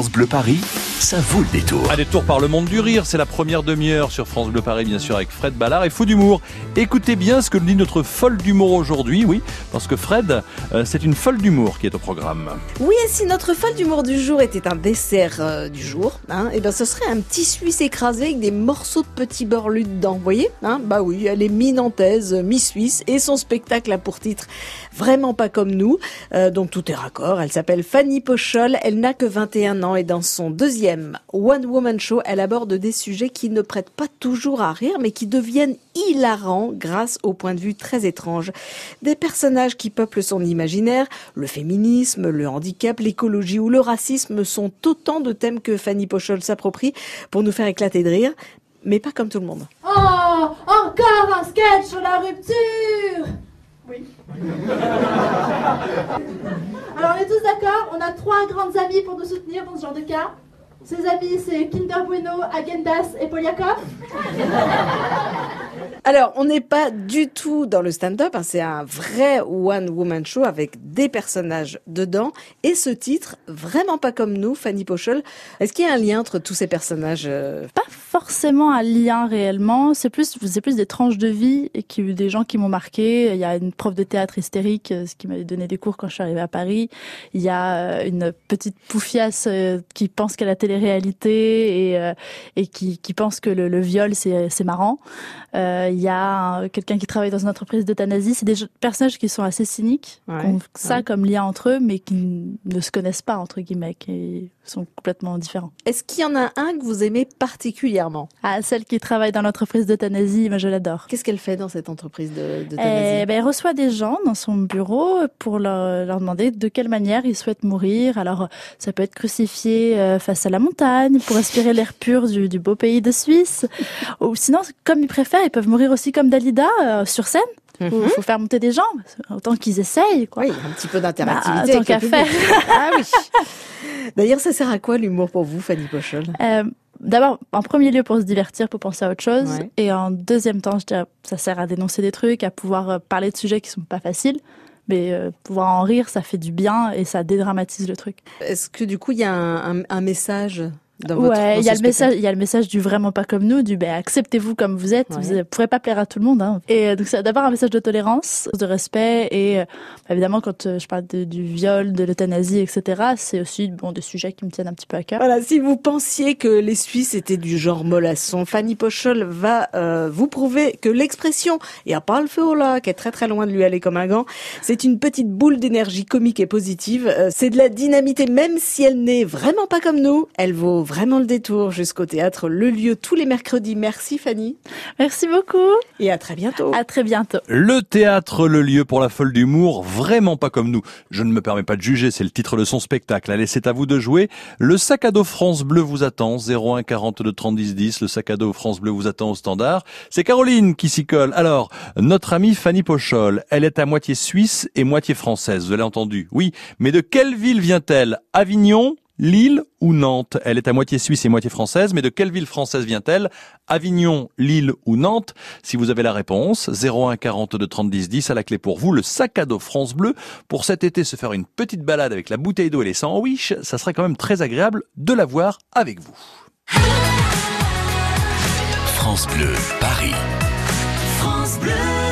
Bleu Paris, ça vaut le détour. Un détour par le monde du rire, c'est la première demi-heure sur France Bleu Paris, bien sûr, avec Fred Ballard et Fou d'humour. Écoutez bien ce que dit notre folle d'humour aujourd'hui, oui, parce que Fred, euh, c'est une folle d'humour qui est au programme. Oui, et si notre folle d'humour du jour était un dessert euh, du jour, hein, et ben ce serait un petit Suisse écrasé avec des morceaux de petits beurre dedans, vous voyez hein Bah oui, elle est mi-nantaise, mi-suisse, et son spectacle a pour titre Vraiment pas comme nous, euh, donc tout est raccord. Elle s'appelle Fanny Pochol, elle n'a que 21 ans, et dans son deuxième One Woman Show, elle aborde des sujets qui ne prêtent pas toujours à rire, mais qui deviennent hilarants grâce au point de vue très étrange des personnages qui peuplent son imaginaire. Le féminisme, le handicap, l'écologie ou le racisme sont autant de thèmes que Fanny Pochol s'approprie pour nous faire éclater de rire, mais pas comme tout le monde. Oh, encore un sketch sur la rupture Oui. Alors on est tous d'accord, on a trois grandes amies pour nous soutenir dans ce genre de cas. Ses amis, c'est Kinder Bueno, Agendas et Poliakov. Alors, on n'est pas du tout dans le stand-up, hein, c'est un vrai one-woman show avec des personnages dedans. Et ce titre, vraiment pas comme nous, Fanny Pochel. Est-ce qu'il y a un lien entre tous ces personnages euh Pas forcément un lien réellement, c'est plus, c'est plus des tranches de vie et qui, des gens qui m'ont marqué. Il y a une prof de théâtre hystérique, euh, ce qui m'avait donné des cours quand je suis arrivée à Paris. Il y a euh, une petite poufiasse qui pense qu'elle a télé-réalité et, qui, pense que le, viol c'est, marrant. Il y a quelqu'un qui travaille dans une entreprise d'euthanasie. C'est des personnages qui sont assez cyniques, Ouais, qui ont ça ouais. comme lien entre eux, mais qui ne se connaissent pas entre guillemets, qui sont complètement différents. Est-ce qu'il y en a un que vous aimez particulièrement? Ah, celle qui travaille dans l'entreprise d'euthanasie, moi je l'adore. Qu'est-ce qu'elle fait dans cette entreprise de- d'euthanasie? Eh ben, elle reçoit des gens dans son bureau pour leur, leur demander de quelle manière ils souhaitent mourir. Alors, ça peut être crucifié euh, face à la montagne pour respirer l'air pur du, du beau pays de Suisse. Ou sinon, comme ils préfèrent, ils peuvent mourir aussi comme Dalida euh, sur scène. Faut, Mhm. faut faire monter des gens, autant qu'ils essayent. Quoi. Oui, un petit peu Bah, d'interactivité. tant qu'à faire. ah oui. D'ailleurs, ça sert à quoi l'humour pour vous, Fanny Pochel Euh, D'abord, en premier lieu pour se divertir, pour penser à autre chose. Ouais. Et en deuxième temps, je dirais, ça sert à dénoncer des trucs, à pouvoir euh, parler de sujets qui sont pas faciles. Mais euh, pouvoir en rire, ça fait du bien et ça dédramatise le truc. Est-ce que du coup, il y a un, un- un message dans votre ouais, dans il y a le message, spectacle il y a le message du vraiment pas comme nous, du ben acceptez-vous comme vous êtes. Ouais. Vous ne pourrez pas plaire à tout le monde. Hein. Et euh, donc c'est d'abord un message de tolérance, de respect et euh, évidemment quand euh, je parle de- du viol, de l'euthanasie, etc. C'est aussi bon des sujets qui me tiennent un petit peu à cœur. Voilà, si vous pensiez que les Suisses étaient du genre mollasson, Fanny Pochol va euh, vous prouver que l'expression « il a pas le feu au lac » est très très loin de lui aller comme un gant. C'est une petite boule d'énergie comique et positive. Euh, c'est de la dynamité, même si elle n'est vraiment pas comme nous. Elle vaut vraiment le détour jusqu'au théâtre Le Lieu tous les mercredis. Merci Fanny Merci beaucoup. et à très bientôt. À très bientôt. Le théâtre, le lieu pour la folle d'humour, vraiment pas comme nous. Je ne me permets pas de juger, c'est le titre de son spectacle. Allez, c'est à vous de jouer. Le sac à dos France Bleu vous attend, 01 42 30 10 10. Le sac à dos France Bleu vous attend au standard. C'est Caroline qui s'y colle. Alors, notre amie Fanny Pochol, elle est à moitié suisse et moitié française, vous l'avez entendu. Oui, mais de quelle ville vient-elle? Avignon Lille ou Nantes? Elle est à moitié suisse et moitié française, mais de quelle ville française vient-elle? Avignon, Lille ou Nantes? Si vous avez la réponse, 01 42 30 10 10 à la clé pour vous, le sac à dos France Bleu. Pour cet été, se faire une petite balade avec la bouteille d'eau et les sandwichs, ça serait quand même très agréable de l'avoir avec vous. France Bleu Paris.